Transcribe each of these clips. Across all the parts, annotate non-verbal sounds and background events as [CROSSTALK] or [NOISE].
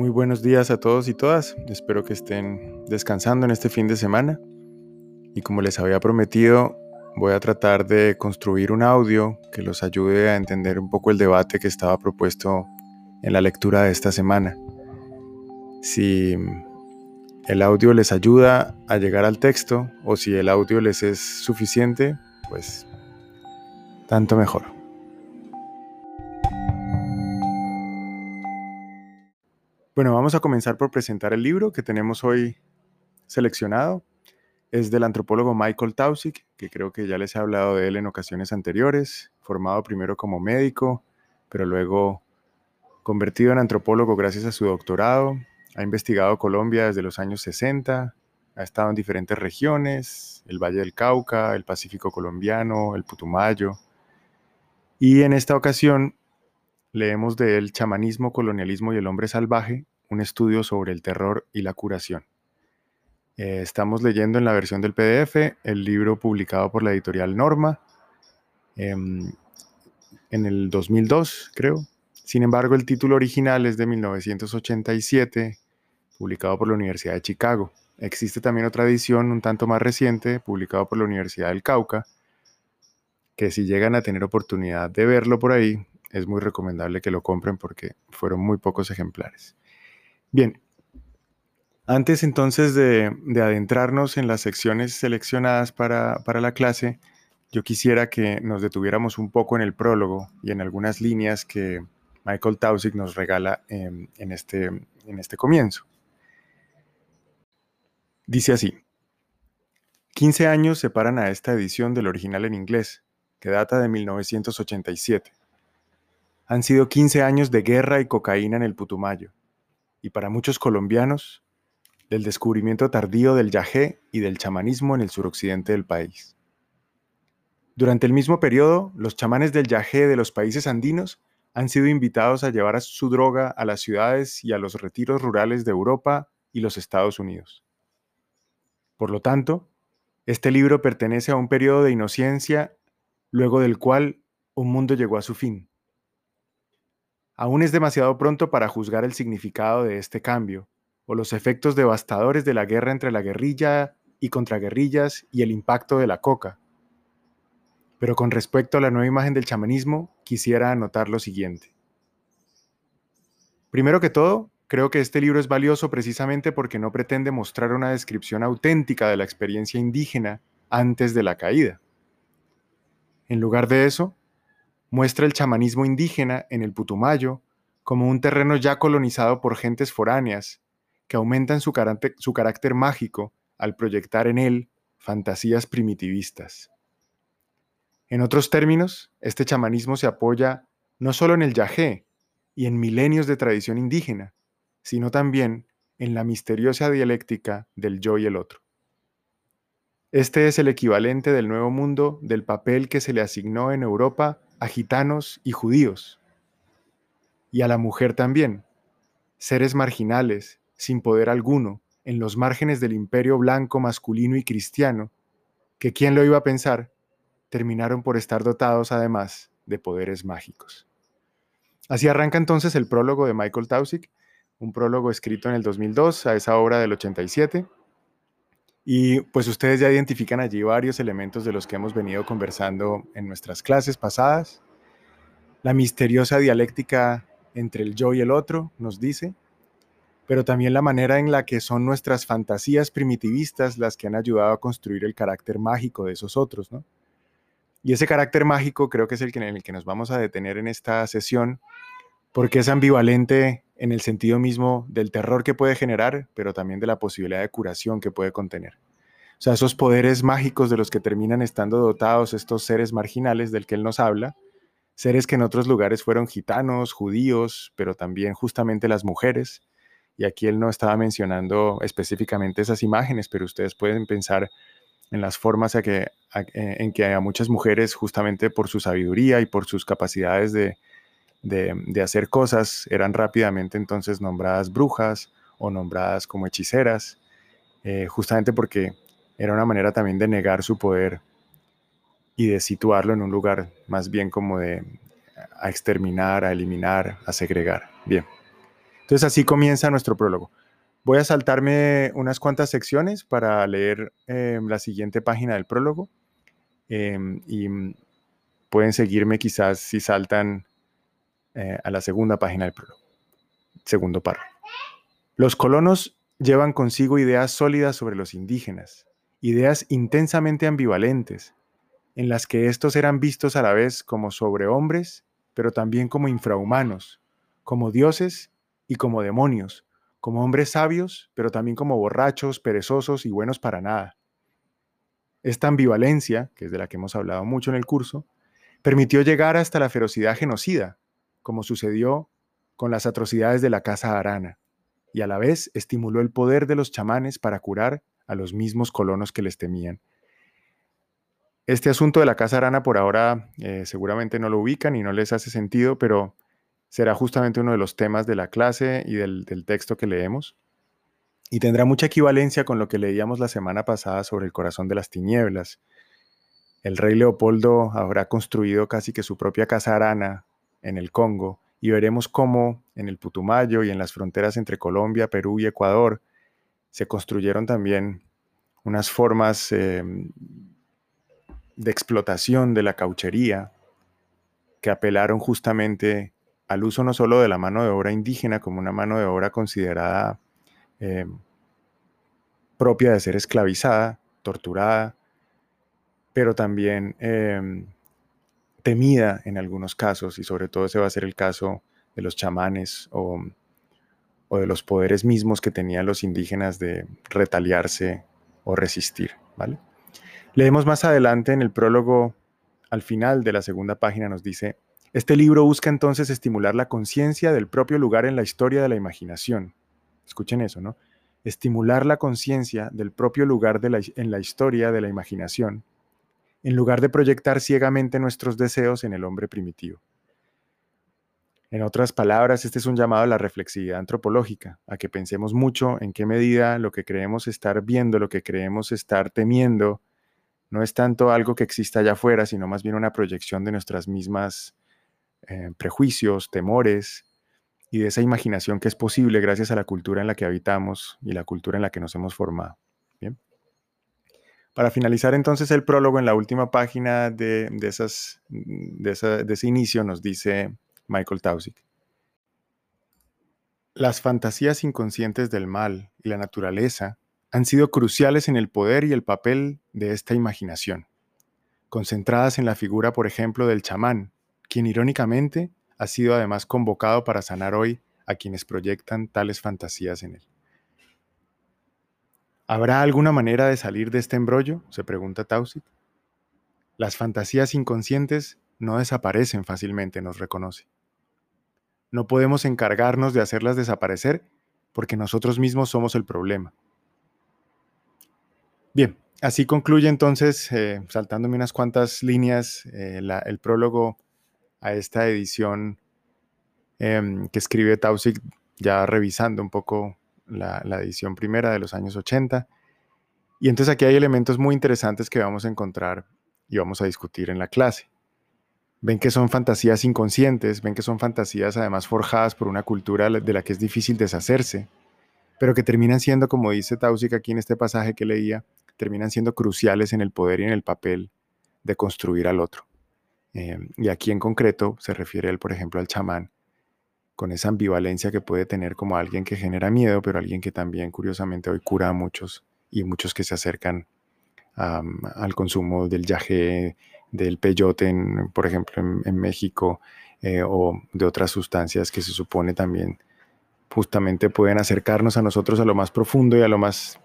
Muy buenos días a todos y todas. Espero que estén descansando en este fin de semana. Y como les había prometido, voy a tratar de construir un audio que los ayude a entender un poco el debate que estaba propuesto en la lectura de esta semana. Si el audio les ayuda a llegar al texto o si el audio les es suficiente, pues tanto mejor. Bueno, vamos a comenzar por presentar el libro que tenemos hoy seleccionado. Es del antropólogo Michael Tausig, que creo que ya les he hablado de él en ocasiones anteriores, formado primero como médico, pero luego convertido en antropólogo gracias a su doctorado. Ha investigado Colombia desde los años 60, ha estado en diferentes regiones, el Valle del Cauca, el Pacífico colombiano, el Putumayo. Y en esta ocasión leemos de él Chamanismo, Colonialismo y el Hombre Salvaje, un estudio sobre el terror y la curación. Eh, estamos leyendo en la versión del PDF el libro publicado por la editorial Norma em, en el 2002, creo. Sin embargo, el título original es de 1987, publicado por la Universidad de Chicago. Existe también otra edición un tanto más reciente, publicado por la Universidad del Cauca, que si llegan a tener oportunidad de verlo por ahí, es muy recomendable que lo compren porque fueron muy pocos ejemplares. Bien, antes entonces de, adentrarnos en las secciones seleccionadas para, la clase, yo quisiera que nos detuviéramos un poco en el prólogo y en algunas líneas que Michael Tausig nos regala en, este, en este comienzo. Dice así, 15 años separan a esta edición del original en inglés, que data de 1987. Han sido 15 años de guerra y cocaína en el Putumayo y para muchos colombianos, del descubrimiento tardío del yagé y del chamanismo en el suroccidente del país. Durante el mismo periodo, los chamanes del yagé de los países andinos han sido invitados a llevar su droga a las ciudades y a los retiros rurales de Europa y los Estados Unidos. Por lo tanto, este libro pertenece a un periodo de inocencia luego del cual un mundo llegó a su fin. Aún es demasiado pronto para juzgar el significado de este cambio, o los efectos devastadores de la guerra entre la guerrilla y contraguerrillas y el impacto de la coca. Pero con respecto a la nueva imagen del chamanismo, quisiera anotar lo siguiente. Primero que todo, creo que este libro es valioso precisamente porque no pretende mostrar una descripción auténtica de la experiencia indígena antes de la caída. En lugar de eso, muestra el chamanismo indígena en el Putumayo como un terreno ya colonizado por gentes foráneas, que aumentan su, carácter, mágico al proyectar en él fantasías primitivistas. En otros términos, este chamanismo se apoya no solo en el yagé y en milenios de tradición indígena, sino también en la misteriosa dialéctica del yo y el otro. Este es el equivalente del Nuevo Mundo del papel que se le asignó en Europa a gitanos y judíos, y a la mujer también, seres marginales, sin poder alguno, en los márgenes del imperio blanco masculino y cristiano, que quién lo iba a pensar, terminaron por estar dotados además de poderes mágicos. Así arranca entonces el prólogo de Michael Tausig, un prólogo escrito en el 2002 a esa obra del 87 y pues ustedes ya identifican allí varios elementos de los que hemos venido conversando en nuestras clases pasadas. La misteriosa dialéctica entre el yo y el otro, nos dice, pero también la manera en la que son nuestras fantasías primitivistas las que han ayudado a construir el carácter mágico de esos otros, ¿no? Y ese carácter mágico creo que es el que, en el que nos vamos a detener en esta sesión, porque es ambivalente en el sentido mismo del terror que puede generar, pero también de la posibilidad de curación que puede contener. O sea, esos poderes mágicos de los que terminan estando dotados estos seres marginales del que él nos habla, seres que en otros lugares fueron gitanos, judíos, pero también justamente las mujeres. Y aquí él no estaba mencionando específicamente esas imágenes, pero ustedes pueden pensar en las formas en que a muchas mujeres, justamente por su sabiduría y por sus capacidades de, de, hacer cosas eran rápidamente entonces nombradas brujas o nombradas como hechiceras, eh, justamente porque era una manera también de negar su poder y de situarlo en un lugar más bien como de a exterminar, a eliminar, a segregar. Bien. Entonces así comienza nuestro prólogo. Voy a saltarme unas cuantas secciones para leer em, la siguiente página del prólogo em, y pueden seguirme quizás si saltan eh, a la segunda página del prólogo. Segundo párrafo. Los colonos llevan consigo ideas sólidas sobre los indígenas, ideas intensamente ambivalentes, en las que estos eran vistos a la vez como sobrehombres, pero también como infrahumanos, como dioses y como demonios, como hombres sabios, pero también como borrachos, perezosos y buenos para nada. Esta ambivalencia, que es de la que hemos hablado mucho en el curso, permitió llegar hasta la ferocidad genocida, como sucedió con las atrocidades de la Casa Arana, y a la vez estimuló el poder de los chamanes para curar a los mismos colonos que les temían. Este asunto de la Casa Arana por ahora eh, seguramente no lo ubican y no les hace sentido, pero será justamente uno de los temas de la clase y del, del texto que leemos. Y tendrá mucha equivalencia con lo que leíamos la semana pasada sobre el corazón de las tinieblas. El rey Leopoldo habrá construido casi que su propia casa arana en el Congo y veremos cómo en el Putumayo y en las fronteras entre Colombia, Perú y Ecuador se construyeron también unas formas em, de explotación de la cauchería que apelaron justamente al uso no solo de la mano de obra indígena como una mano de obra considerada em, propia de ser esclavizada, torturada, pero también em, temida en algunos casos, y sobre todo ese va a ser el caso de los chamanes o, de los poderes mismos que tenían los indígenas de retaliarse o resistir. ¿vale? Leemos más adelante en el prólogo, al final de la segunda página, nos dice, este libro busca entonces estimular la conciencia del propio lugar en la historia de la imaginación. Escuchen eso, ¿no? Estimular la conciencia del propio lugar en la historia de la imaginación en lugar de proyectar ciegamente nuestros deseos en el hombre primitivo. En otras palabras, este es un llamado a la reflexividad antropológica, a que pensemos mucho en qué medida lo que creemos estar viendo, lo que creemos estar temiendo, no es tanto algo que exista allá afuera, sino más bien una proyección de nuestras mismas eh, prejuicios, temores y de esa imaginación que es posible gracias a la cultura en la que habitamos y la cultura en la que nos hemos formado. Para finalizar entonces el prólogo, en la última página de, de, ese inicio nos dice Michael Tausig. Las fantasías inconscientes del mal y la naturaleza han sido cruciales en el poder y el papel de esta imaginación, concentradas en la figura, por ejemplo, del chamán, quien irónicamente ha sido además convocado para sanar hoy a quienes proyectan tales fantasías en él. ¿Habrá alguna manera de salir de este embrollo? se pregunta Tausig. Las fantasías inconscientes no desaparecen fácilmente, nos reconoce. No podemos encargarnos de hacerlas desaparecer porque nosotros mismos somos el problema. Bien, así concluye entonces, eh, saltándome unas cuantas líneas, eh, el prólogo a esta edición em, que escribe Tausig, ya revisando un poco la, edición primera de los años 80. Y entonces aquí hay elementos muy interesantes que vamos a encontrar y vamos a discutir en la clase. Ven que son fantasías inconscientes, ven que son fantasías además forjadas por una cultura de la que es difícil deshacerse, pero que terminan siendo, como dice Tausig aquí en este pasaje que leía, terminan siendo cruciales en el poder y en el papel de construir al otro. Eh, y aquí en concreto se refiere él, por ejemplo, al chamán, con esa ambivalencia que puede tener como alguien que genera miedo, pero alguien que también curiosamente hoy cura a muchos y muchos que se acercan al consumo del yaje, del peyote, por ejemplo, en, México, eh, o de otras sustancias que se supone también justamente pueden acercarnos a nosotros a lo más profundo y a lo más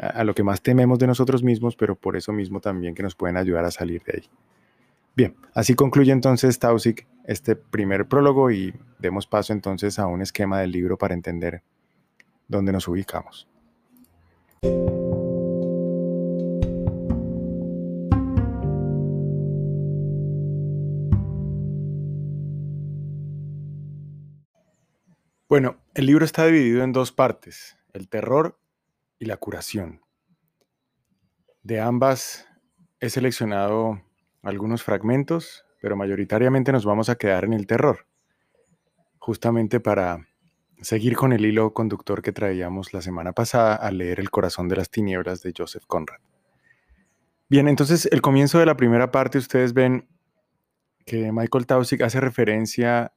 a lo que más tememos de nosotros mismos, pero por eso mismo también que nos pueden ayudar a salir de ahí. Bien, así concluye entonces Tausig este primer prólogo y demos paso entonces a un esquema del libro para entender dónde nos ubicamos. Bueno, el libro está dividido en dos partes, el terror y la curación. De ambas he seleccionado algunos fragmentos, pero mayoritariamente nos vamos a quedar en el terror, justamente para seguir con el hilo conductor que traíamos la semana pasada al leer El corazón de las tinieblas de Joseph Conrad. Bien, entonces el comienzo de la primera parte ustedes ven que Michael Tausig hace referencia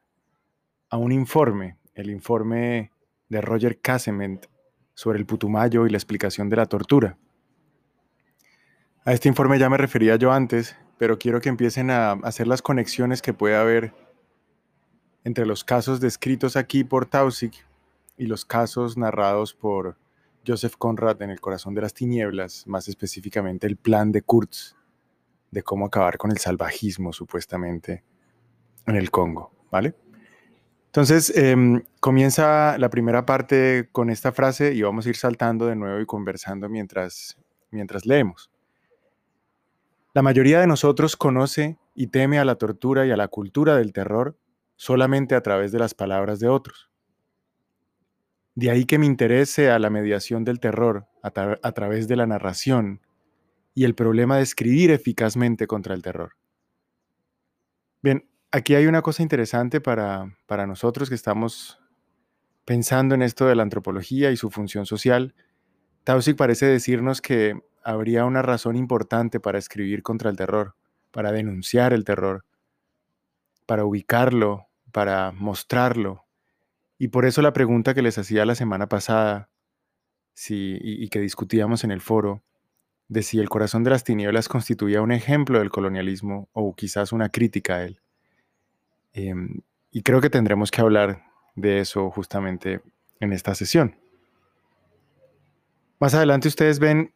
a un informe, el informe de Roger Casement sobre el Putumayo y la explicación de la tortura. A este informe ya me refería yo antes, pero quiero que empiecen a hacer las conexiones que puede haber entre los casos descritos aquí por Tausig y los casos narrados por Joseph Conrad en El corazón de las tinieblas, más específicamente el plan de Kurtz de cómo acabar con el salvajismo supuestamente en el Congo, ¿vale? Entonces, em, comienza la primera parte con esta frase y vamos a ir saltando de nuevo y conversando mientras, mientras leemos. La mayoría de nosotros conoce y teme a la tortura y a la cultura del terror solamente a través de las palabras de otros. De ahí que me interese a la mediación del terror a, través de la narración y el problema de escribir eficazmente contra el terror. Bien, aquí hay una cosa interesante para, para nosotros que estamos pensando en esto de la antropología y su función social. Tausig parece decirnos que habría una razón importante para escribir contra el terror, para denunciar el terror, para ubicarlo, para mostrarlo. Y por eso la pregunta que les hacía la semana pasada y, y que discutíamos en el foro, de si el corazón de las tinieblas constituía un ejemplo del colonialismo o quizás una crítica a él. Em, y creo que tendremos que hablar de eso justamente en esta sesión. Más adelante ustedes ven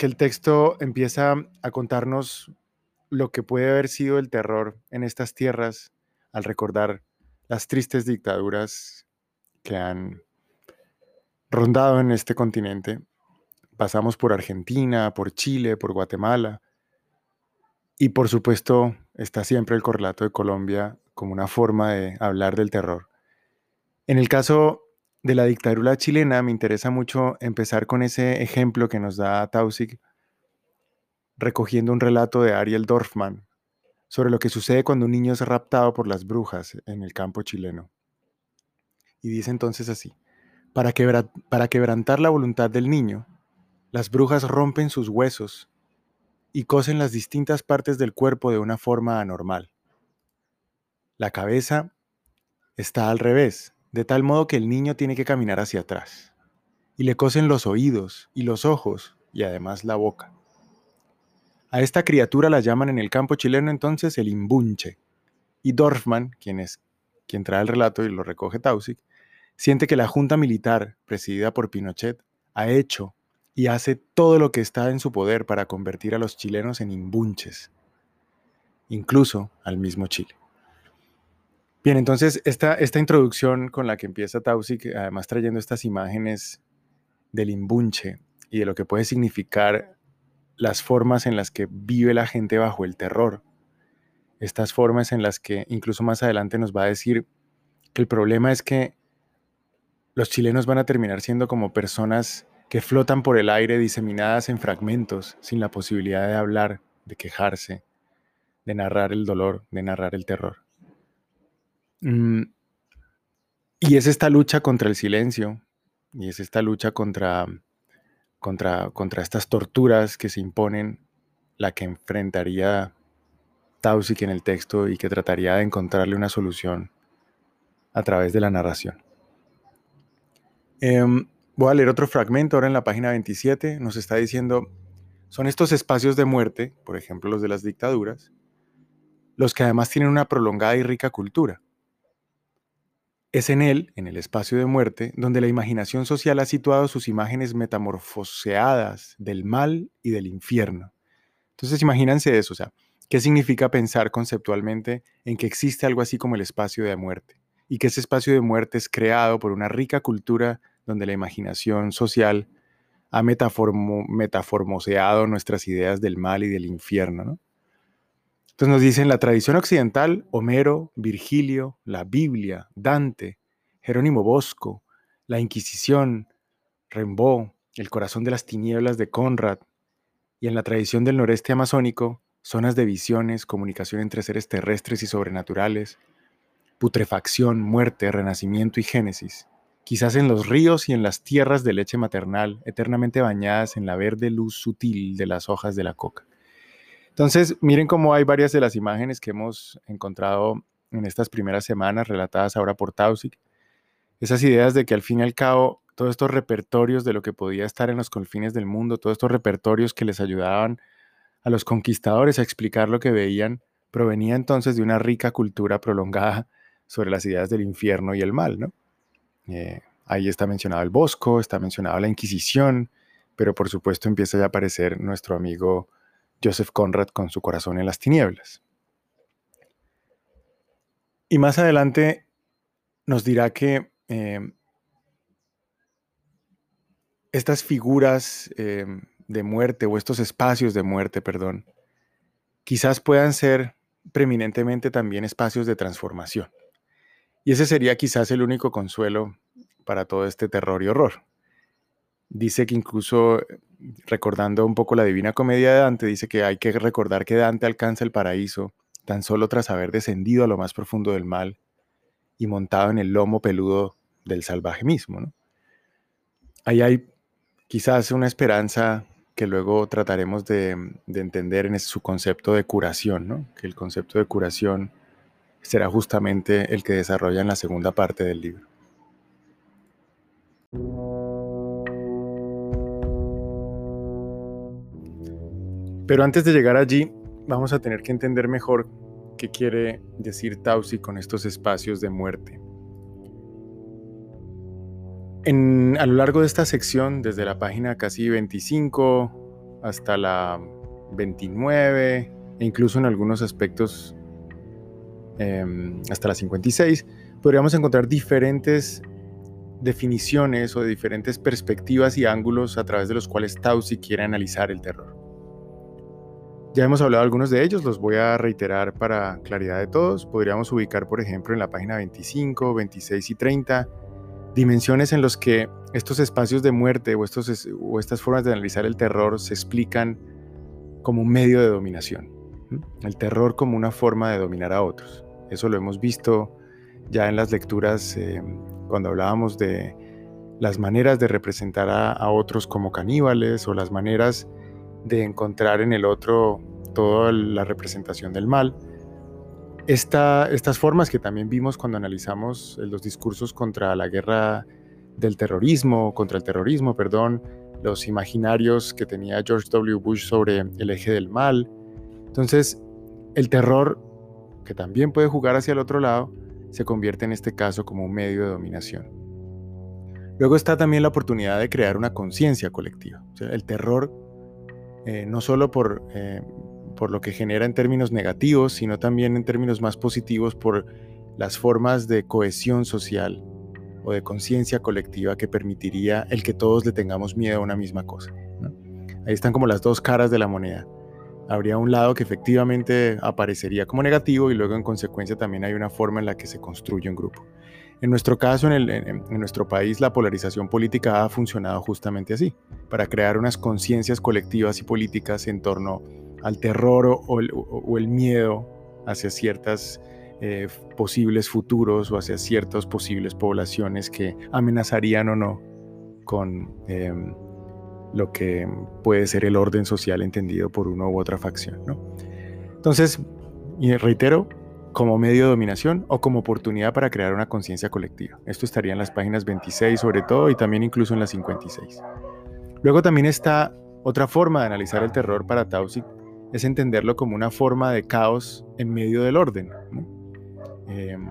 que el texto empieza a contarnos lo que puede haber sido el terror en estas tierras al recordar las tristes dictaduras que han rondado en este continente. Pasamos por Argentina, por Chile, por Guatemala, y por supuesto, está siempre el correlato de Colombia como una forma de hablar del terror. En el caso de la dictadura chilena, me interesa mucho empezar con ese ejemplo que nos da Tausig, recogiendo un relato de Ariel Dorfman sobre lo que sucede cuando un niño es raptado por las brujas en el campo chileno. Y dice entonces así, para, para quebrantar la voluntad del niño, las brujas rompen sus huesos y cosen las distintas partes del cuerpo de una forma anormal. La cabeza está al revés, de tal modo que el niño tiene que caminar hacia atrás. Y le cosen los oídos y los ojos y además la boca. A esta criatura la llaman en el campo chileno entonces el imbunche. Y Dorfman, quien es quien trae el relato y lo recoge Tausig, siente que la junta militar, presidida por Pinochet, ha hecho y hace todo lo que está en su poder para convertir a los chilenos en imbunches, incluso al mismo Chile. Bien, entonces esta, esta introducción con la que empieza Tausig, además trayendo estas imágenes del imbunche y de lo que puede significar las formas en las que vive la gente bajo el terror, estas formas en las que incluso más adelante nos va a decir que el problema es que los chilenos van a terminar siendo como personas que flotan por el aire diseminadas en fragmentos, sin la posibilidad de hablar, de quejarse, de narrar el dolor, de narrar el terror. Mm, y es esta lucha contra el silencio, y es esta lucha contra, contra, contra estas torturas que se imponen, la que enfrentaría Tausig en el texto y que trataría de encontrarle una solución a través de la narración. Em, Voy a leer otro fragmento ahora en la página 27. Nos está diciendo, son estos espacios de muerte, por ejemplo los de las dictaduras, los que además tienen una prolongada y rica cultura. Es en él, en el espacio de muerte, donde la imaginación social ha situado sus imágenes metamorfoseadas del mal y del infierno. Entonces imagínense eso, o sea, ¿qué significa pensar conceptualmente en que existe algo así como el espacio de muerte? Y que ese espacio de muerte es creado por una rica cultura donde la imaginación social ha metaformoseado nuestras ideas del mal y del infierno. Entonces nos dicen la tradición occidental, Homero, Virgilio, la Biblia, Dante, Jerónimo Bosco, la Inquisición, Rimbaud, el corazón de las tinieblas de Conrad, y en la tradición del noreste amazónico, zonas de visiones, comunicación entre seres terrestres y sobrenaturales, putrefacción, muerte, renacimiento y génesis, quizás en los ríos y en las tierras de leche maternal, eternamente bañadas en la verde luz sutil de las hojas de la coca. Entonces, miren cómo hay varias de las imágenes que hemos encontrado en estas primeras semanas, relatadas ahora por Tausig. Esas ideas de que al fin y al cabo, todos estos repertorios de lo que podía estar en los confines del mundo, todos estos repertorios que les ayudaban a los conquistadores a explicar lo que veían, provenía entonces de una rica cultura prolongada sobre las ideas del infierno y el mal, ¿no? Eh, ahí está mencionado el Bosco, está mencionado la Inquisición, pero por supuesto empieza ya a aparecer nuestro amigo Joseph Conrad con su corazón en las tinieblas. Y más adelante nos dirá que eh, estas figuras eh, de muerte o estos espacios de muerte, perdón, quizás puedan ser preeminentemente también espacios de transformación. Y ese sería quizás el único consuelo para todo este terror y horror. Dice que incluso, recordando un poco la Divina Comedia de Dante, dice que hay que recordar que Dante alcanza el paraíso tan solo tras haber descendido a lo más profundo del mal y montado en el lomo peludo del salvaje mismo. Ahí hay quizás una esperanza que luego trataremos de, entender en su concepto de curación, que el concepto de curación será justamente el que desarrolla en la segunda parte del libro. Pero antes de llegar allí, vamos a tener que entender mejor qué quiere decir Tausi con estos espacios de muerte. a lo largo de esta sección, desde la página casi 25 hasta la 29, e incluso en algunos aspectos em, hasta la 56, podríamos encontrar diferentes definiciones o diferentes perspectivas y ángulos a través de los cuales Tausi quiere analizar el terror. Ya hemos hablado de algunos de ellos, los voy a reiterar para claridad de todos. Podríamos ubicar, por ejemplo, en la página 25, 26 y 30, dimensiones en las que estos espacios de muerte o, estos, o estas formas de analizar el terror se explican como un medio de dominación. El terror como una forma de dominar a otros. Eso lo hemos visto ya en las lecturas eh, cuando hablábamos de las maneras de representar a, a otros como caníbales o las maneras de encontrar en el otro toda la representación del mal. estas formas que también vimos cuando analizamos los discursos contra la guerra del terrorismo, contra el terrorismo, perdón, los imaginarios que tenía George W. Bush sobre el eje del mal. Entonces, el terror, que también puede jugar hacia el otro lado, se convierte en este caso como un medio de dominación. Luego está también la oportunidad de crear una conciencia colectiva. el terror eh, no solo por, eh, por lo que genera en términos negativos, sino también en términos más positivos por las formas de cohesión social o de conciencia colectiva que permitiría el que todos le tengamos miedo a una misma cosa. Ahí están como las dos caras de la moneda. Habría un lado que efectivamente aparecería como negativo y luego en consecuencia también hay una forma en la que se construye un grupo. En nuestro caso, en, nuestro país, la polarización política ha funcionado justamente así, para crear unas conciencias colectivas y políticas en torno al terror o, el, miedo hacia ciertas eh, posibles futuros o hacia ciertas posibles poblaciones que amenazarían o no con em, lo que puede ser el orden social entendido por una u otra facción. Entonces, y reitero, como medio de dominación o como oportunidad para crear una conciencia colectiva. Esto estaría en las páginas 26 sobre todo y también incluso en las 56. Luego también está otra forma de analizar el terror para Tausig, es entenderlo como una forma de caos en medio del orden. Em,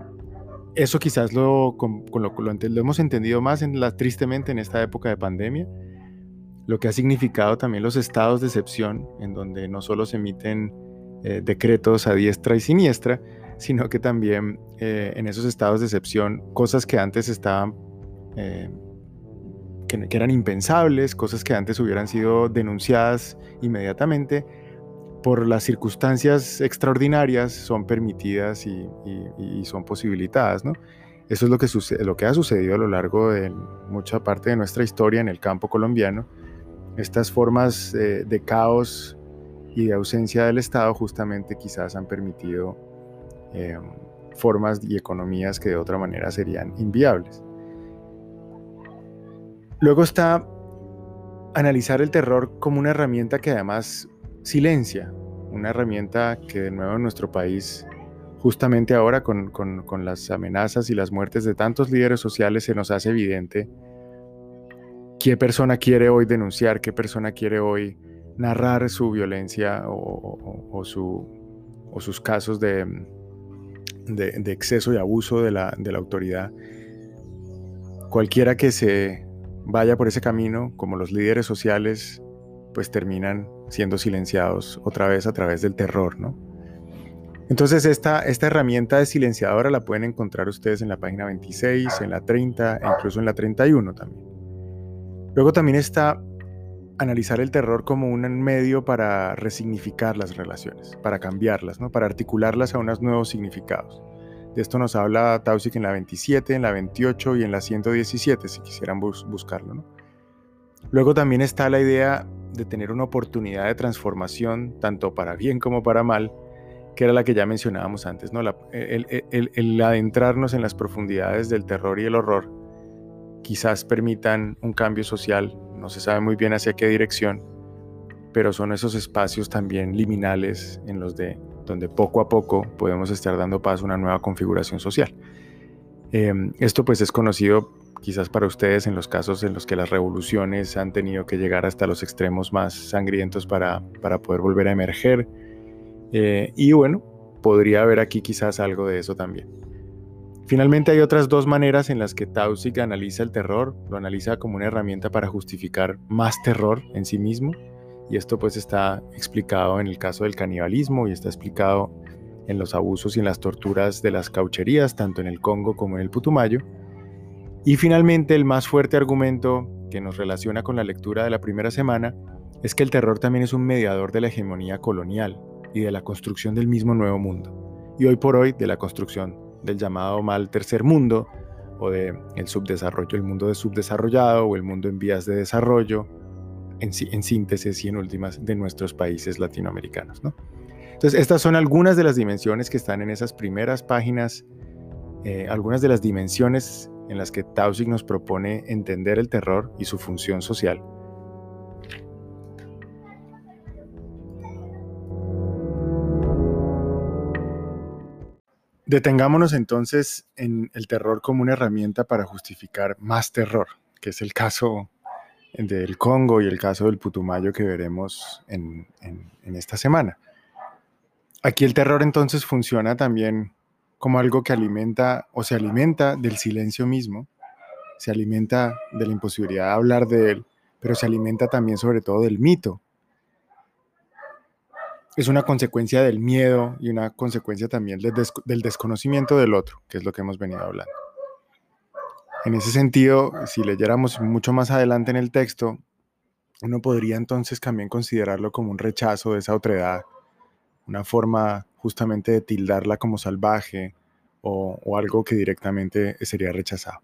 eso quizás lo, lo, hemos entendido más tristemente en esta época de pandemia, lo que ha significado también los estados de excepción, en donde no solo se emiten eh, decretos a diestra y siniestra, sino que también eh, en esos estados de excepción, cosas que antes estaban, eh, que, eran impensables, cosas que antes hubieran sido denunciadas inmediatamente, por las circunstancias extraordinarias son permitidas y, son posibilitadas, ¿no? Eso es lo que, sucede, lo que ha sucedido a lo largo de mucha parte de nuestra historia en el campo colombiano. Estas formas eh, de caos y de ausencia del Estado justamente quizás han permitido Em, formas y economías que de otra manera serían inviables. Luego está analizar el terror como una herramienta que además silencia, una herramienta que de nuevo en nuestro país, justamente ahora con, con, las amenazas y las muertes de tantos líderes sociales, se nos hace evidente qué persona quiere hoy denunciar, qué persona quiere hoy narrar su violencia o, su, o sus casos de, de, exceso y abuso de la, de la autoridad. Cualquiera que se vaya por ese camino, como los líderes sociales, pues terminan siendo silenciados otra vez a través del terror, ¿no? Entonces esta, esta herramienta de silenciadora la pueden encontrar ustedes en la página 26, en la 30 e incluso en la 31 también. Luego también está analizar el terror como un medio para resignificar las relaciones, para cambiarlas, ¿no? para articularlas a unos nuevos significados. De esto nos habla Tausig en la 27, en la 28 y en la 117, si quisieran buscarlo. Luego también está la idea de tener una oportunidad de transformación, tanto para bien como para mal, que era la que ya mencionábamos antes, ¿no? el, adentrarnos en las profundidades del terror y el horror quizás permitan un cambio social, no se sabe muy bien hacia qué dirección, pero son esos espacios también liminales en los de donde poco a poco podemos estar dando paso a una nueva configuración social. Em, esto pues es conocido quizás para ustedes en los casos en los que las revoluciones han tenido que llegar hasta los extremos más sangrientos para, para poder volver a emerger. Eh, y bueno, podría haber aquí quizás algo de eso también. Finalmente hay otras dos maneras en las que Tausig analiza el terror. Lo analiza como una herramienta para justificar más terror en sí mismo y esto pues está explicado en el caso del canibalismo y está explicado en los abusos y en las torturas de las caucherías, tanto en el Congo como en el Putumayo. Y finalmente el más fuerte argumento que nos relaciona con la lectura de la primera semana es que el terror también es un mediador de la hegemonía colonial y de la construcción del mismo nuevo mundo. Y hoy por hoy de la construcción del llamado mal tercer mundo o de el subdesarrollo, el mundo de subdesarrollado o el mundo en vías de desarrollo en, síntesis y en últimas de nuestros países latinoamericanos. ¿no? Entonces, estas son algunas de las dimensiones que están en esas primeras páginas, eh, algunas de las dimensiones en las que Tausig nos propone entender el terror y su función social. Detengámonos entonces en el terror como una herramienta para justificar más terror, que es el caso del Congo y el caso del Putumayo que veremos en, esta semana. Aquí el terror entonces funciona también como algo que alimenta o se alimenta del silencio mismo, se alimenta de la imposibilidad de hablar de él, pero se alimenta también sobre todo del mito. Es una consecuencia del miedo y una consecuencia también del desconocimiento del otro, que es lo que hemos venido hablando. En ese sentido, si leyéramos mucho más adelante en el texto, uno podría entonces también considerarlo como un rechazo de esa otredad, una forma justamente de tildarla como salvaje o, algo que directamente sería rechazado.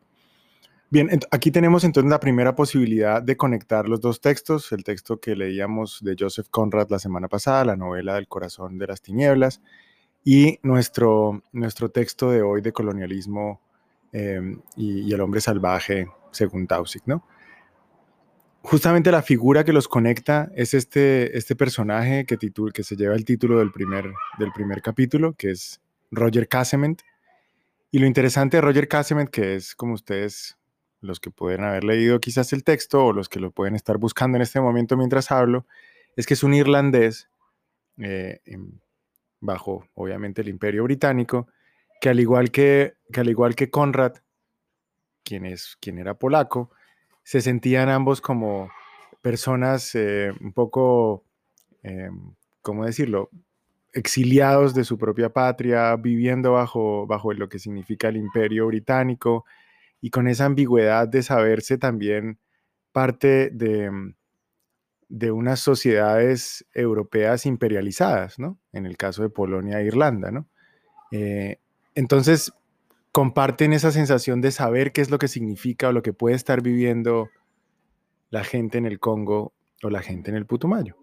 Bien, aquí tenemos entonces la primera posibilidad de conectar los dos textos, el texto que leíamos de Joseph Conrad la semana pasada, la novela del corazón de las tinieblas, y nuestro, nuestro texto de hoy de colonialismo Em, y, el hombre salvaje, según Tausig, ¿no? Justamente la figura que los conecta es este, este personaje que, que se lleva el título del primer, del primer capítulo, que es Roger Casement. Y lo interesante de Roger Casement, que es como ustedes, los que pueden haber leído quizás el texto o los que lo pueden estar buscando en este momento mientras hablo, es que es un irlandés eh, bajo, obviamente, el imperio británico, que al igual que, al igual que Conrad, quien, es, quien era polaco, se sentían ambos como personas eh, un poco, eh, ¿cómo decirlo?, exiliados de su propia patria, viviendo bajo, bajo lo que significa el imperio británico y con esa ambigüedad de saberse también parte de, de unas sociedades europeas imperializadas, ¿no? En el caso de Polonia e Irlanda, ¿no? Eh, entonces, comparten esa sensación de saber qué es lo que significa o lo que puede estar viviendo la gente en el Congo o la gente en el Putumayo.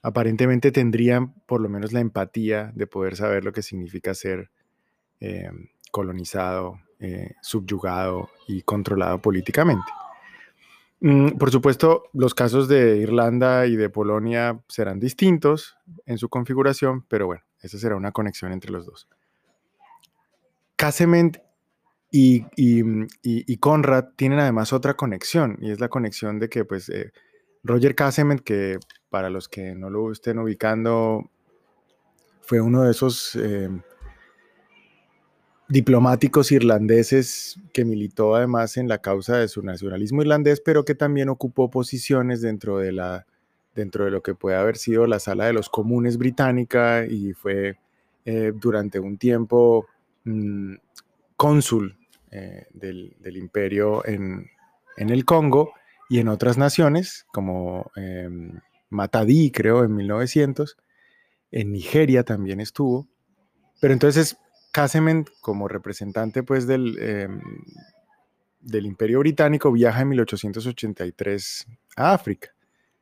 Aparentemente tendrían por lo menos la empatía de poder saber lo que significa ser eh, colonizado, eh, subyugado y controlado políticamente. Mm, por supuesto, los casos de Irlanda y de Polonia serán distintos en su configuración, pero bueno, esa será una conexión entre los dos. Casement y, y, Conrad tienen además otra conexión, y es la conexión de que pues, eh, Roger Casement, que para los que no lo estén ubicando, fue uno de esos eh, diplomáticos irlandeses que militó además en la causa de su nacionalismo irlandés, pero que también ocupó posiciones dentro de, la, dentro de lo que puede haber sido la sala de los comunes británica y fue eh, durante un tiempo mm, cónsul eh, del, imperio en, el Congo y en otras naciones, como em, Matadí, creo, en 1900. En Nigeria también estuvo. Pero entonces Casement, como representante pues, del, em, del imperio británico, viaja en 1883 a África,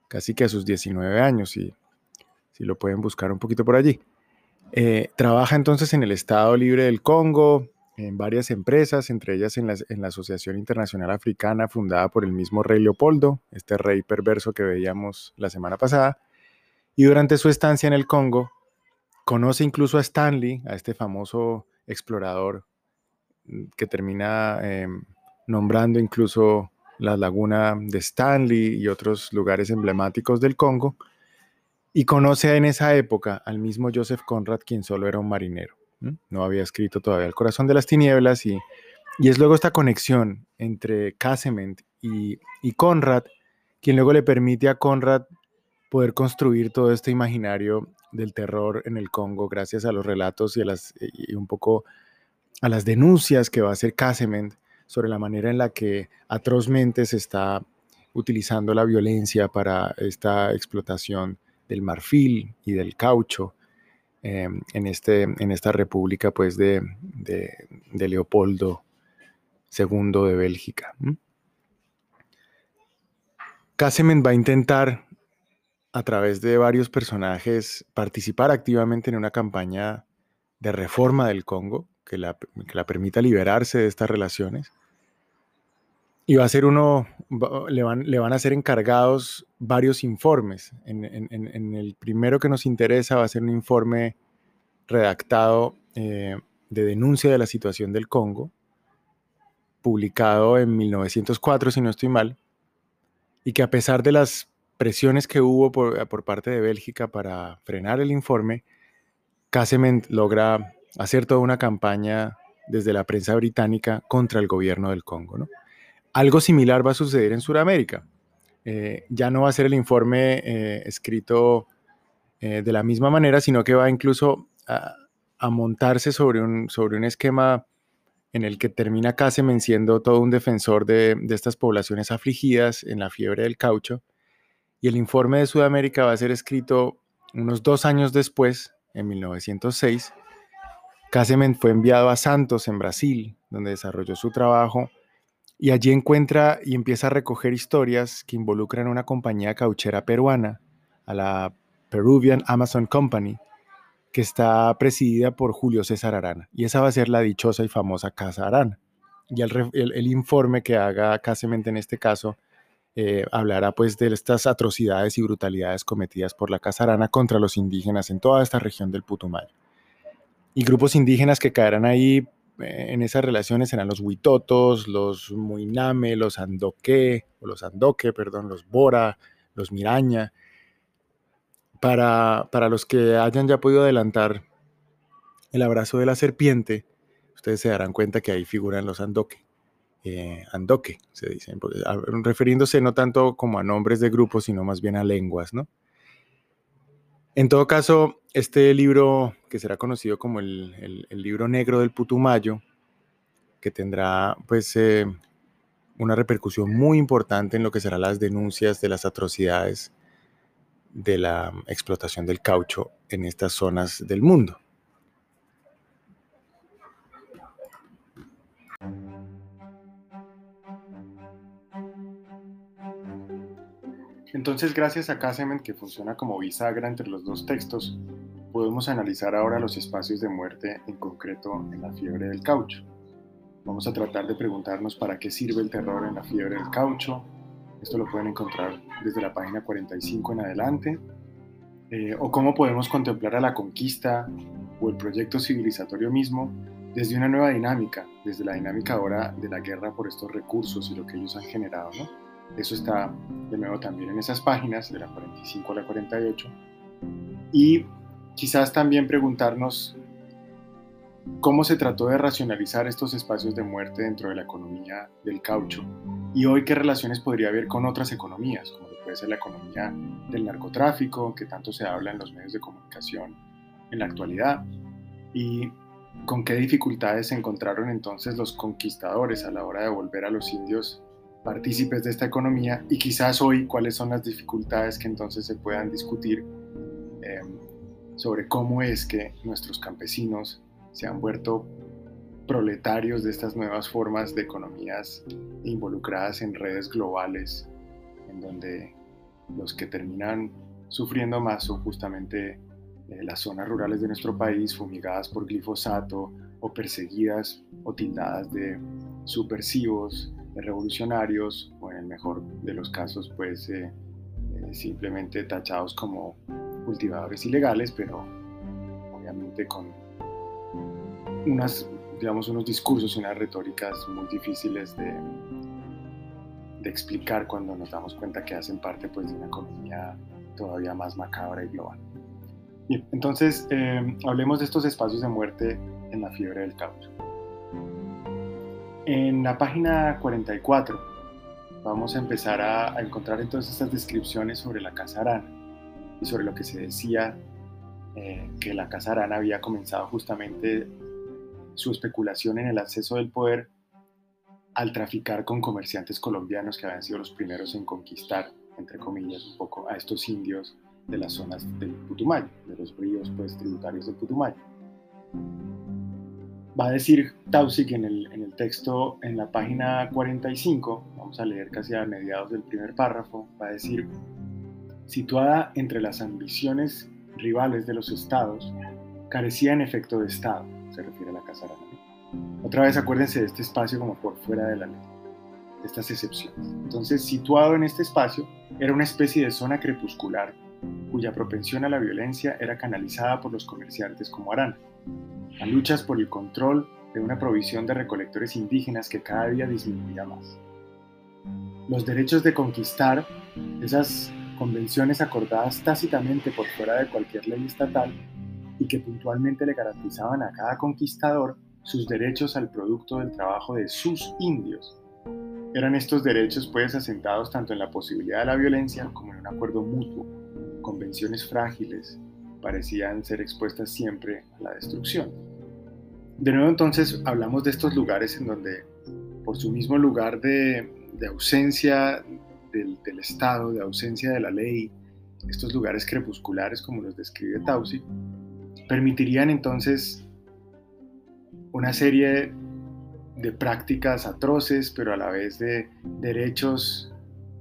casi que a sus 19 años, y si lo pueden buscar un poquito por allí. Eh, trabaja entonces en el Estado Libre del Congo, en varias empresas, entre ellas en la, Asociación Internacional Africana fundada por el mismo rey Leopoldo, este rey perverso que veíamos la semana pasada. Y durante su estancia en el Congo, conoce incluso a Stanley, a este famoso explorador mm, que termina em, nombrando incluso la laguna de Stanley y otros lugares emblemáticos del Congo. Y conoce en esa época al mismo Joseph Conrad, quien solo era un marinero. No había escrito todavía El corazón de las tinieblas y, es luego esta conexión entre Casement y, Conrad, quien luego le permite a Conrad poder construir todo este imaginario del terror en el Congo gracias a los relatos y, las, y un poco a las denuncias que va a hacer Casement sobre la manera en la que atrozmente se está utilizando la violencia para esta explotación del marfil y del caucho Em, en, este, en esta república pues de, Leopoldo II de Bélgica. Casement va a intentar a través de varios personajes participar activamente en una campaña de reforma del Congo que la, permita liberarse de estas relaciones. Y va a ser uno, le van, le van a ser encargados varios informes. En, el primero que nos interesa va a ser un informe redactado eh, de denuncia de la situación del Congo, publicado en 1904, si no estoy mal, y que a pesar de las presiones que hubo por, parte de Bélgica para frenar el informe, Casement logra hacer toda una campaña desde la prensa británica contra el gobierno del Congo. ¿no? Algo similar va a suceder en Sudamérica. Eh, ya no va a ser el informe eh, escrito eh, de la misma manera, sino que va incluso a, montarse sobre un, esquema en el que termina Casem siendo todo un defensor de, de, estas poblaciones afligidas en la fiebre del caucho. El informe de Sudamérica va a ser escrito unos dos años después, en 1906. Casement fue enviado a Santos, en Brasil, donde desarrolló su trabajo y allí encuentra y empieza a recoger historias que involucran una compañía cauchera peruana, a la Peruvian Amazon Company, que está presidida por Julio César Arana. Y esa va a ser la dichosa y famosa Casa Arana. Y el, informe que haga Casemente en este caso eh, hablará pues de estas atrocidades y brutalidades cometidas por la Casa Arana contra los indígenas en toda esta región del Putumayo. Y grupos indígenas que caerán ahí eh, en esas relaciones eran los huitotos, los muiname, los andoque, o los andoque, perdón, los bora, los miraña. Para, para los que hayan ya podido adelantar el abrazo de la serpiente, ustedes se darán cuenta que ahí figuran los andoque. Eh, andoque, se dicen, refiriéndose no tanto como a nombres de grupos, sino más bien a lenguas, ¿no? En todo caso, este libro, que será conocido como el, libro negro del Putumayo, que tendrá pues eh, una repercusión muy importante en lo que serán las denuncias de las atrocidades de la explotación del caucho en estas zonas del mundo. Entonces, gracias a Casement, que funciona como bisagra entre los dos textos, podemos analizar ahora los espacios de muerte, en concreto en la fiebre del caucho. Vamos a tratar de preguntarnos para qué sirve el terror en la fiebre del caucho. Esto lo pueden encontrar desde la página 45 en adelante. Eh, o cómo podemos contemplar a la conquista o el proyecto civilizatorio mismo desde una nueva dinámica, desde la dinámica ahora de la guerra por estos recursos y lo que ellos han generado. ¿no? Eso está de nuevo también en esas páginas, de la 45 a la 48. Y quizás también preguntarnos cómo se trató de racionalizar estos espacios de muerte dentro de la economía del caucho y hoy qué relaciones podría haber con otras economías, como puede ser la economía del narcotráfico, que tanto se habla en los medios de comunicación en la actualidad, y con qué dificultades se encontraron entonces los conquistadores a la hora de volver a los indios partícipes de esta economía y quizás hoy cuáles son las dificultades que entonces se puedan discutir em, sobre cómo es que nuestros campesinos se han vuelto proletarios de estas nuevas formas de economías involucradas en redes globales, en donde los que terminan sufriendo más son justamente eh, las zonas rurales de nuestro país fumigadas por glifosato o perseguidas o tildadas de subversivos, revolucionarios o en el mejor de los casos pues eh, eh, simplemente tachados como cultivadores ilegales, pero obviamente con unas, digamos, unos discursos y unas retóricas muy difíciles de, de explicar cuando nos damos cuenta que hacen parte pues, de una economía todavía más macabra y global. Bien, entonces eh, hablemos de estos espacios de muerte en la fiebre del caucho. En la página 44 vamos a empezar a, encontrar entonces estas descripciones sobre la casa arana y sobre lo que se decía eh, que la casa arana había comenzado justamente su especulación en el acceso del poder al traficar con comerciantes colombianos que habían sido los primeros en conquistar, entre comillas, un poco a estos indios de las zonas del Putumayo, de los ríos pues, tributarios del Putumayo va a decir Tausig en el, texto, en la página 45, vamos a leer casi a mediados del primer párrafo, va a decir, situada entre las ambiciones rivales de los estados, carecía en efecto de estado, se refiere a la Casa Arana. Otra vez acuérdense de este espacio como por fuera de la ley, de estas excepciones. Entonces, situado en este espacio, era una especie de zona crepuscular cuya propensión a la violencia era canalizada por los comerciantes como Arana a luchas por el control de una provisión de recolectores indígenas que cada día disminuía más. Los derechos de conquistar, esas convenciones acordadas tácitamente por fuera de cualquier ley estatal y que puntualmente le garantizaban a cada conquistador sus derechos al producto del trabajo de sus indios. Eran estos derechos pues asentados tanto en la posibilidad de la violencia como en un acuerdo mutuo, convenciones frágiles, parecían ser expuestas siempre a la destrucción. De nuevo entonces hablamos de estos lugares en donde por su mismo lugar de, ausencia del, Estado, de ausencia de la ley, estos lugares crepusculares como los describe Tausi, permitirían entonces una serie de prácticas atroces, pero a la vez de derechos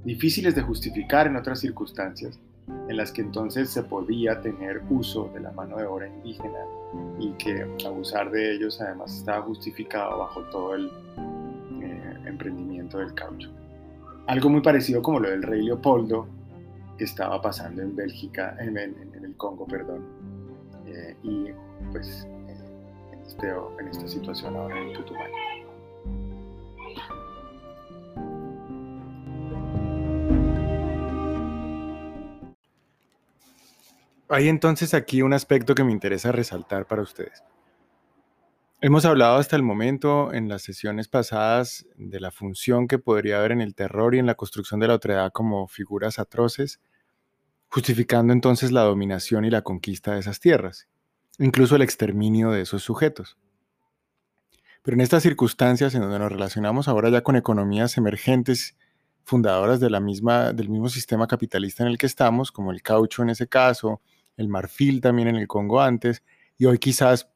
difíciles de justificar en otras circunstancias, en las que entonces se podía tener uso de la mano de obra indígena y que abusar de ellos además estaba justificado bajo todo el eh, emprendimiento del caucho. Algo muy parecido como lo del rey Leopoldo que estaba pasando en Bélgica, en, el Congo, perdón, eh, y pues en, este, en esta situación ahora en Putumayo. Hay entonces aquí un aspecto que me interesa resaltar para ustedes. Hemos hablado hasta el momento en las sesiones pasadas de la función que podría haber en el terror y en la construcción de la otredad como figuras atroces, justificando entonces la dominación y la conquista de esas tierras, incluso el exterminio de esos sujetos. Pero en estas circunstancias en donde nos relacionamos ahora ya con economías emergentes, fundadoras de la misma, del mismo sistema capitalista en el que estamos, como el caucho en ese caso, el marfil también en el Congo antes, y hoy quizás,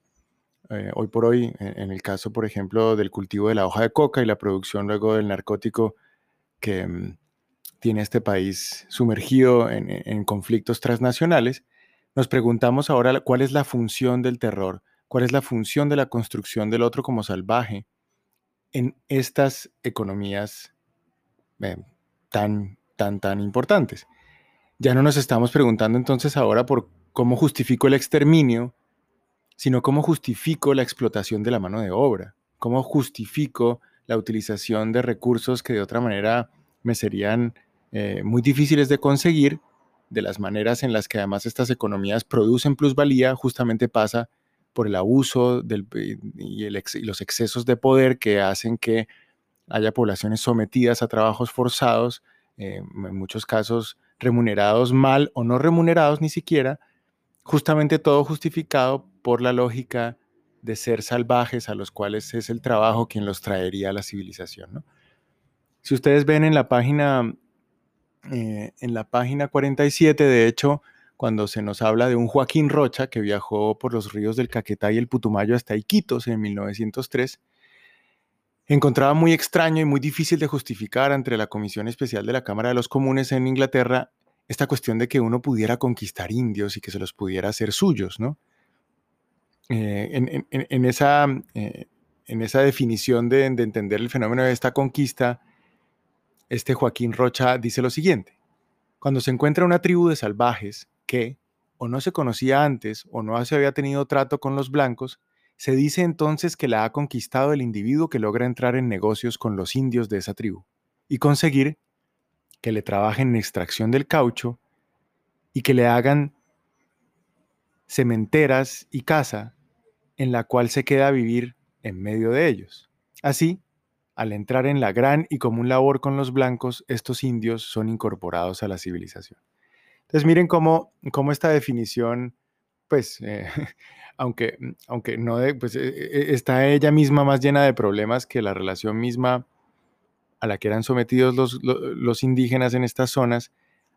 eh, hoy por hoy, en, el caso, por ejemplo, del cultivo de la hoja de coca y la producción luego del narcótico que mm, tiene este país sumergido en, conflictos transnacionales, Nos preguntamos ahora cuál es la función del terror, cuál es la función de la construcción del otro como salvaje en estas economías eh, tan, tan, tan importantes. Ya no nos estamos preguntando entonces ahora por cómo justifico el exterminio, sino cómo justifico la explotación de la mano de obra, cómo justifico la utilización de recursos que de otra manera me serían eh, muy difíciles de conseguir, de las maneras en las que además estas economías producen plusvalía, justamente pasa por el abuso y, y los excesos de poder que hacen que haya poblaciones sometidas a trabajos forzados, eh, en muchos casos remunerados mal o no remunerados ni siquiera, justamente todo justificado por la lógica de ser salvajes a los cuales es el trabajo quien los traería a la civilización. Si ustedes ven en la página, eh, en la página 47, de hecho, cuando se nos habla de un Joaquín Rocha que viajó por los ríos del Caquetá y el Putumayo hasta Iquitos en 1903, encontraba muy extraño y muy difícil de justificar ante la Comisión Especial de la Cámara de los Comunes en Inglaterra esta cuestión de que uno pudiera conquistar indios y que se los pudiera hacer suyos, ¿no? Eh, en, esa, eh, en, esa, definición de, de entender el fenómeno de esta conquista, este Joaquín Rocha dice lo siguiente, cuando se encuentra una tribu de salvajes que o no se conocía antes o no se había tenido trato con los blancos, se dice entonces que la ha conquistado el individuo que logra entrar en negocios con los indios de esa tribu y conseguir que le trabajen en extracción del caucho y que le hagan cementeras y casa en la cual se queda a vivir en medio de ellos. Así, al entrar en la gran y común labor con los blancos, estos indios son incorporados a la civilización. Entonces miren cómo, cómo esta definición, pues, eh, [LAUGHS] aunque, aunque no pues e, e, está ella misma más llena de problemas que la relación misma a la que eran sometidos los, indígenas en estas zonas,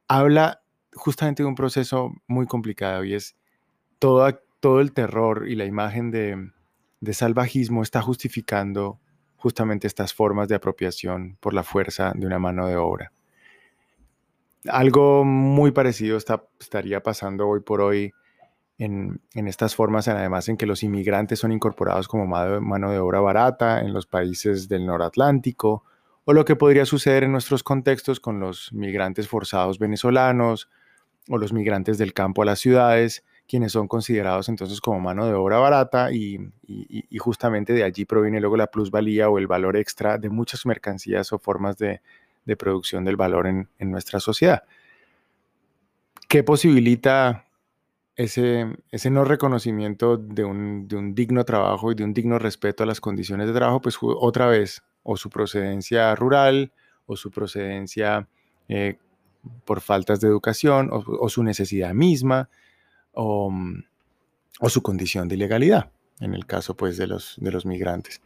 habla justamente de un proceso muy complicado y es todo, todo el terror y la imagen de, de salvajismo está justificando justamente estas formas de apropiación por la fuerza de una mano de obra. Algo muy parecido está, estaría pasando hoy por hoy en, estas formas, además en que los inmigrantes son incorporados como mano de obra barata en los países del noratlántico, o lo que podría suceder en nuestros contextos con los migrantes forzados venezolanos o los migrantes del campo a las ciudades, quienes son considerados entonces como mano de obra barata y, justamente de allí proviene luego la plusvalía o el valor extra de muchas mercancías o formas de, producción del valor en, en nuestra sociedad. ¿Qué posibilita ese, ese no reconocimiento de un, digno trabajo y de un digno respeto a las condiciones de trabajo, pues otra vez, o su procedencia rural, o su procedencia eh, por faltas de educación, o, su necesidad misma, o, su condición de ilegalidad, en el caso pues de los, de los migrantes.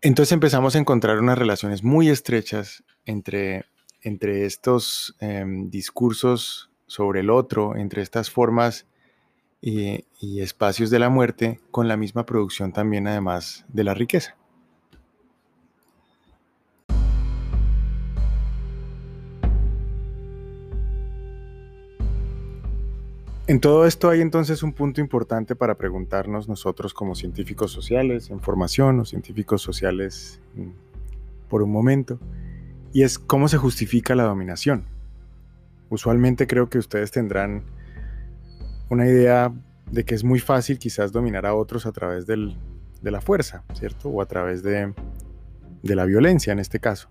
Entonces empezamos a encontrar unas relaciones muy estrechas entre, entre estos em, discursos sobre el otro, entre estas formas y, espacios de la muerte, con la misma producción también además de la riqueza. En todo esto hay entonces un punto importante para preguntarnos nosotros como científicos sociales, en formación o científicos sociales mm, por un momento, y es cómo se justifica la dominación. Usualmente creo que ustedes tendrán una idea de que es muy fácil quizás dominar a otros a través de la fuerza, ¿cierto? O a través de, de la violencia en este caso.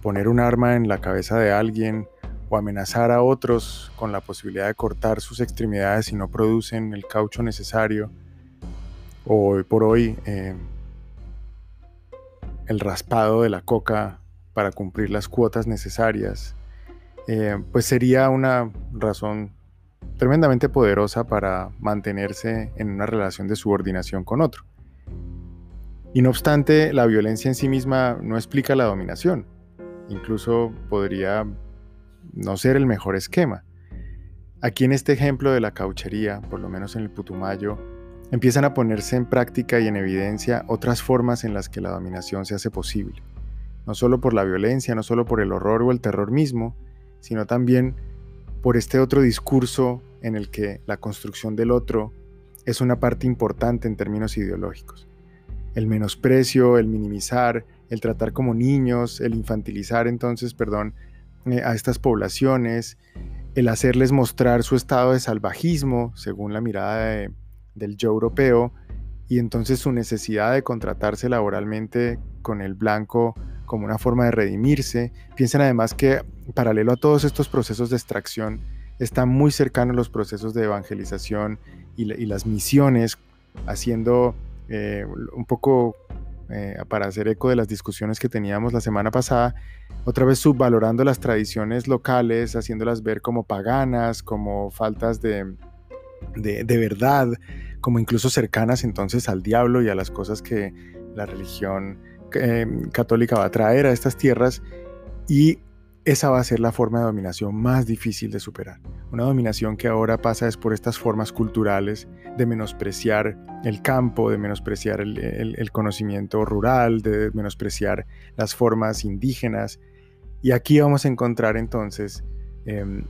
Poner un arma en la cabeza de alguien o amenazar a otros con la posibilidad de cortar sus extremidades si no producen el caucho necesario. O hoy por hoy eh, el raspado de la coca para cumplir las cuotas necesarias eh, pues sería una razón tremendamente poderosa para mantenerse en una relación de subordinación con otro. Y no obstante, la violencia en sí misma no explica la dominación. Incluso podría no ser el mejor esquema. Aquí en este ejemplo de la cauchería, por lo menos en el Putumayo, empiezan a ponerse en práctica y en evidencia otras formas en las que la dominación se hace posible. No solo por la violencia, no solo por el horror o el terror mismo, sino también por este otro discurso en el que la construcción del otro es una parte importante en términos ideológicos. El menosprecio, el minimizar, el tratar como niños, el infantilizar entonces, perdón, eh, a estas poblaciones, el hacerles mostrar su estado de salvajismo, según la mirada del yo europeo, y entonces su necesidad de contratarse laboralmente con el blanco como una forma de redimirse. Piensen además que paralelo a todos estos procesos de extracción, están muy cercanos los procesos de evangelización y, las misiones, haciendo eh, un poco eh, para hacer eco de las discusiones que teníamos la semana pasada, otra vez subvalorando las tradiciones locales, haciéndolas ver como paganas, como faltas de, de, verdad, como incluso cercanas entonces al diablo y a las cosas que la religión eh, católica va a traer a estas tierras. Y esa va a ser la forma de dominación más difícil de superar. Una dominación que ahora pasa es por estas formas culturales de menospreciar el campo, de menospreciar el, conocimiento rural, de menospreciar las formas indígenas. Y aquí vamos a encontrar entonces, em,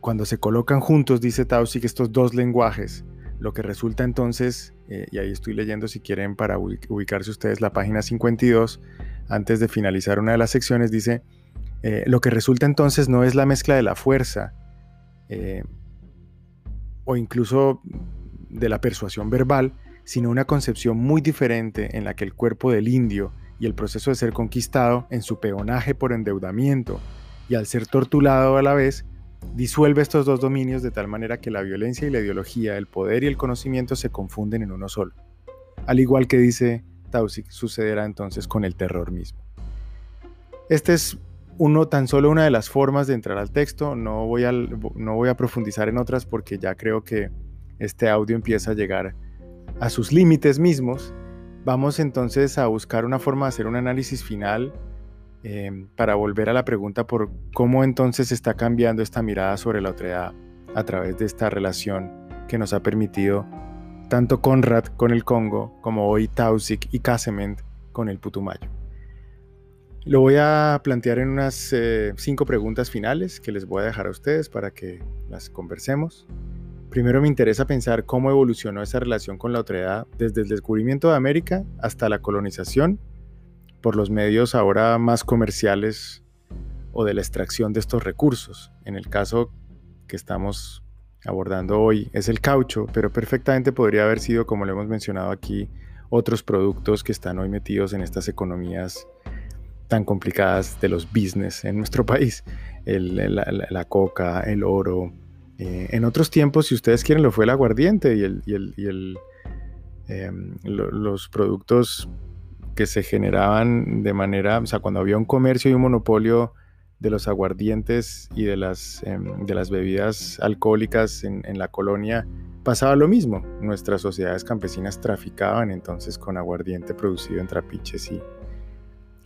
cuando se colocan juntos, dice Tausig, estos dos lenguajes, lo que resulta entonces, eh, y ahí estoy leyendo si quieren para ubicarse ustedes la página 52, antes de finalizar una de las secciones, dice, eh, lo que resulta entonces no es la mezcla de la fuerza eh, o incluso de la persuasión verbal, sino una concepción muy diferente en la que el cuerpo del indio y el proceso de ser conquistado en su peonaje por endeudamiento y al ser torturado a la vez, disuelve estos dos dominios de tal manera que la violencia y la ideología, el poder y el conocimiento se confunden en uno solo. Al igual que dice Tausig, sucederá entonces con el terror mismo. Este es uno, tan solo una de las formas de entrar al texto. No voy, a, no voy a profundizar en otras porque ya creo que este audio empieza a llegar a sus límites mismos. Vamos entonces a buscar una forma de hacer un análisis final em, para volver a la pregunta por cómo entonces está cambiando esta mirada sobre la otredad a través de esta relación que nos ha permitido tanto Conrad con el Congo como hoy Tausig y Casement con el Putumayo. Lo voy a plantear en unas eh, cinco preguntas finales que les voy a dejar a ustedes para que las conversemos. Primero me interesa pensar cómo evolucionó esa relación con la otredad desde el descubrimiento de América hasta la colonización por los medios ahora más comerciales o de la extracción de estos recursos. En el caso que estamos abordando hoy es el caucho, pero perfectamente podría haber sido, como lo hemos mencionado aquí, otros productos que están hoy metidos en estas economías tan complicadas de los business en nuestro país. la, coca, el oro. Eh, en otros tiempos, si ustedes quieren, lo fue el aguardiente y, el, em, los productos que se generaban de manera, o sea, cuando había un comercio y un monopolio de los aguardientes y de las, em, de las bebidas alcohólicas en, en, la colonia, pasaba lo mismo. Nuestras sociedades campesinas traficaban entonces con aguardiente producido en trapiches y,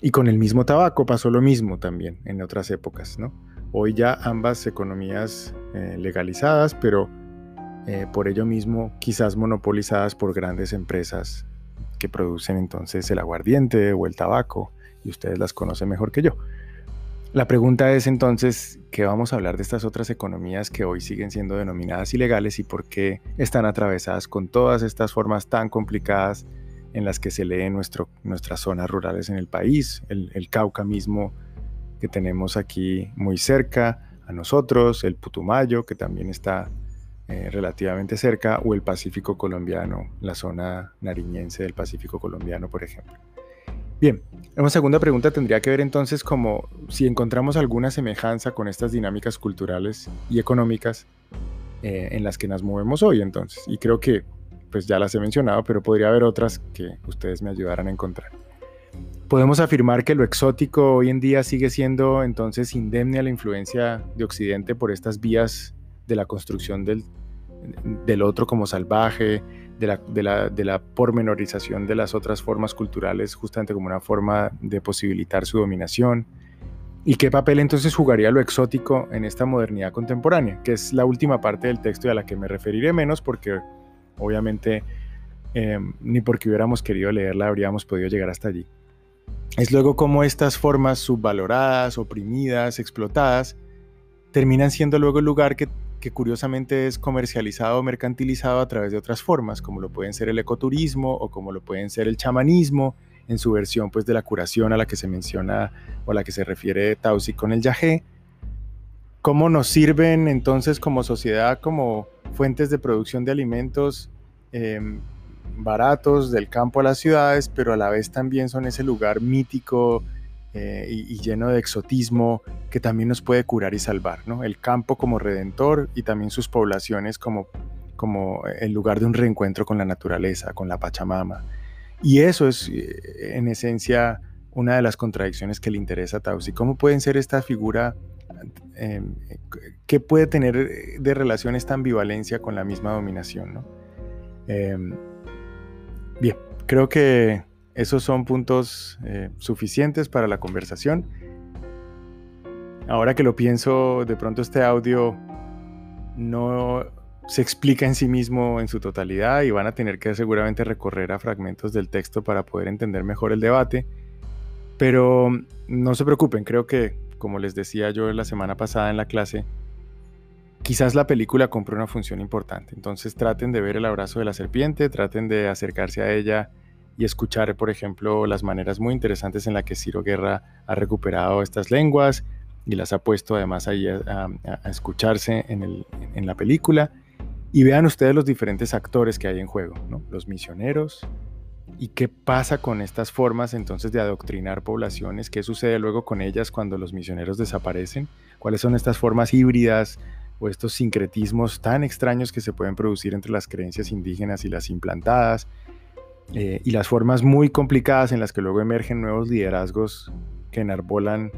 y con el mismo tabaco pasó lo mismo también en otras épocas, ¿no? Hoy ya ambas economías eh, legalizadas, pero eh, por ello mismo quizás monopolizadas por grandes empresas que producen entonces el aguardiente o el tabaco, y ustedes las conocen mejor que yo. La pregunta es entonces, ¿qué vamos a hablar de estas otras economías que hoy siguen siendo denominadas ilegales y por qué están atravesadas con todas estas formas tan complicadas en las que se leen nuestro, nuestras zonas rurales en el país, el, Cauca mismo que tenemos aquí muy cerca a nosotros, el Putumayo que también está eh, relativamente cerca, o el Pacífico colombiano, la zona nariñense del Pacífico colombiano, por ejemplo. Bien, una segunda pregunta tendría que ver entonces como si encontramos alguna semejanza con estas dinámicas culturales y económicas eh, en las que nos movemos hoy entonces. Y creo que pues ya las he mencionado, pero podría haber otras que ustedes me ayudaran a encontrar. Podemos afirmar que lo exótico hoy en día sigue siendo entonces indemne a la influencia de Occidente por estas vías de la construcción del, del otro como salvaje, de la, de, la, de la pormenorización de las otras formas culturales justamente como una forma de posibilitar su dominación. ¿Y qué papel entonces jugaría lo exótico en esta modernidad contemporánea? Que es la última parte del texto y a la que me referiré menos porque Obviamente, eh, ni porque hubiéramos querido leerla habríamos podido llegar hasta allí. Es luego como estas formas subvaloradas, oprimidas, explotadas, terminan siendo luego el lugar que que curiosamente es comercializado o mercantilizado a través de otras formas, como lo pueden ser el ecoturismo o como lo pueden ser el chamanismo, en su versión pues de la curación a la que se menciona o a la que se refiere Tausi con el yagé. ¿Cómo nos sirven entonces como sociedad como fuentes de producción de alimentos em, baratos del campo a las ciudades, pero a la vez también son ese lugar mítico eh, y, lleno de exotismo que también nos puede curar y salvar, ¿no? El campo como redentor y también sus poblaciones como, como el lugar de un reencuentro con la naturaleza, con la Pachamama. Y eso es eh, en esencia una de las contradicciones que le interesa a Tausi. ¿Cómo pueden ser esta figura, eh, qué puede tener de relación esta ambivalencia con la misma dominación? ¿no? bien, creo que esos son puntos eh, suficientes para la conversación. Ahora que lo pienso, de pronto este audio no se explica en sí mismo en su totalidad y van a tener que seguramente recorrer a fragmentos del texto para poder entender mejor el debate. Pero no se preocupen, creo que, como les decía yo la semana pasada en la clase, quizás la película cumple una función importante. Entonces traten de ver el abrazo de la serpiente, traten de acercarse a ella y escuchar, por ejemplo, las maneras muy interesantes en las que Ciro Guerra ha recuperado estas lenguas y las ha puesto además ahí a, escucharse en, la película. Y vean ustedes los diferentes actores que hay en juego, los misioneros, y qué pasa con estas formas entonces de adoctrinar poblaciones, qué sucede luego con ellas cuando los misioneros desaparecen, cuáles son estas formas híbridas o estos sincretismos tan extraños que se pueden producir entre las creencias indígenas y las implantadas, eh, y las formas muy complicadas en las que luego emergen nuevos liderazgos que enarbolan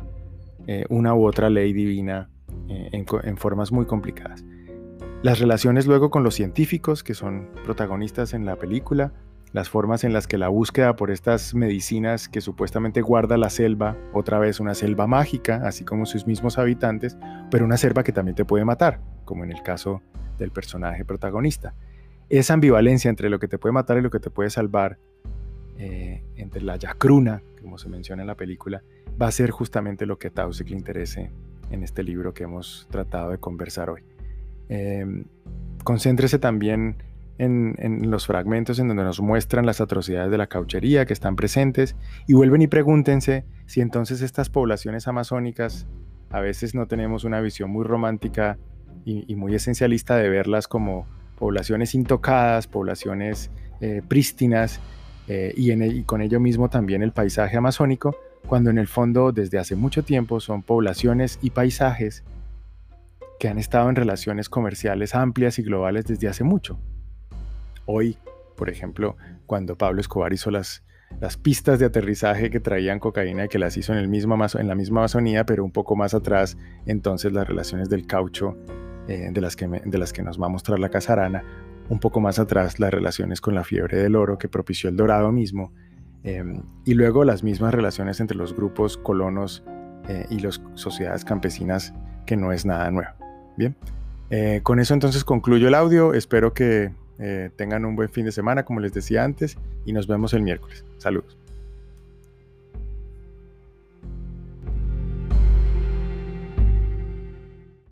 eh, una u otra ley divina eh, en, formas muy complicadas. Las relaciones luego con los científicos, que son protagonistas en la película, las formas en las que la búsqueda por estas medicinas que supuestamente guarda la selva, otra vez una selva mágica, así como sus mismos habitantes, pero una selva que también te puede matar, como en el caso del personaje protagonista esa ambivalencia entre lo que te puede matar y lo que te puede salvar, eh, entre la yacruna, como se menciona en la película, va a ser justamente lo que a Tausig le interese en este libro que hemos tratado de conversar hoy. Em, concéntrese también en, en, los fragmentos en donde nos muestran las atrocidades de la cauchería que están presentes y vuelven y pregúntense si entonces estas poblaciones amazónicas a veces no tenemos una visión muy romántica y muy esencialista de verlas como poblaciones intocadas, poblaciones eh, prístinas eh, y, con ello mismo también el paisaje amazónico, cuando en el fondo desde hace mucho tiempo son poblaciones y paisajes que han estado en relaciones comerciales amplias y globales desde hace mucho. Hoy, por ejemplo, cuando Pablo Escobar hizo las, las pistas de aterrizaje que traían cocaína y que las hizo en, el mismo, en la misma Amazonía, pero un poco más atrás, entonces las relaciones del caucho eh, de, las que de las que nos va a mostrar la Casarana, un poco más atrás las relaciones con la fiebre del oro que propició el dorado mismo, em, y luego las mismas relaciones entre los grupos colonos eh, y las sociedades campesinas, que no es nada nuevo. Bien, eh, con eso entonces concluyo el audio, espero que tengan un buen fin de semana, como les decía antes, y nos vemos el miércoles. Saludos.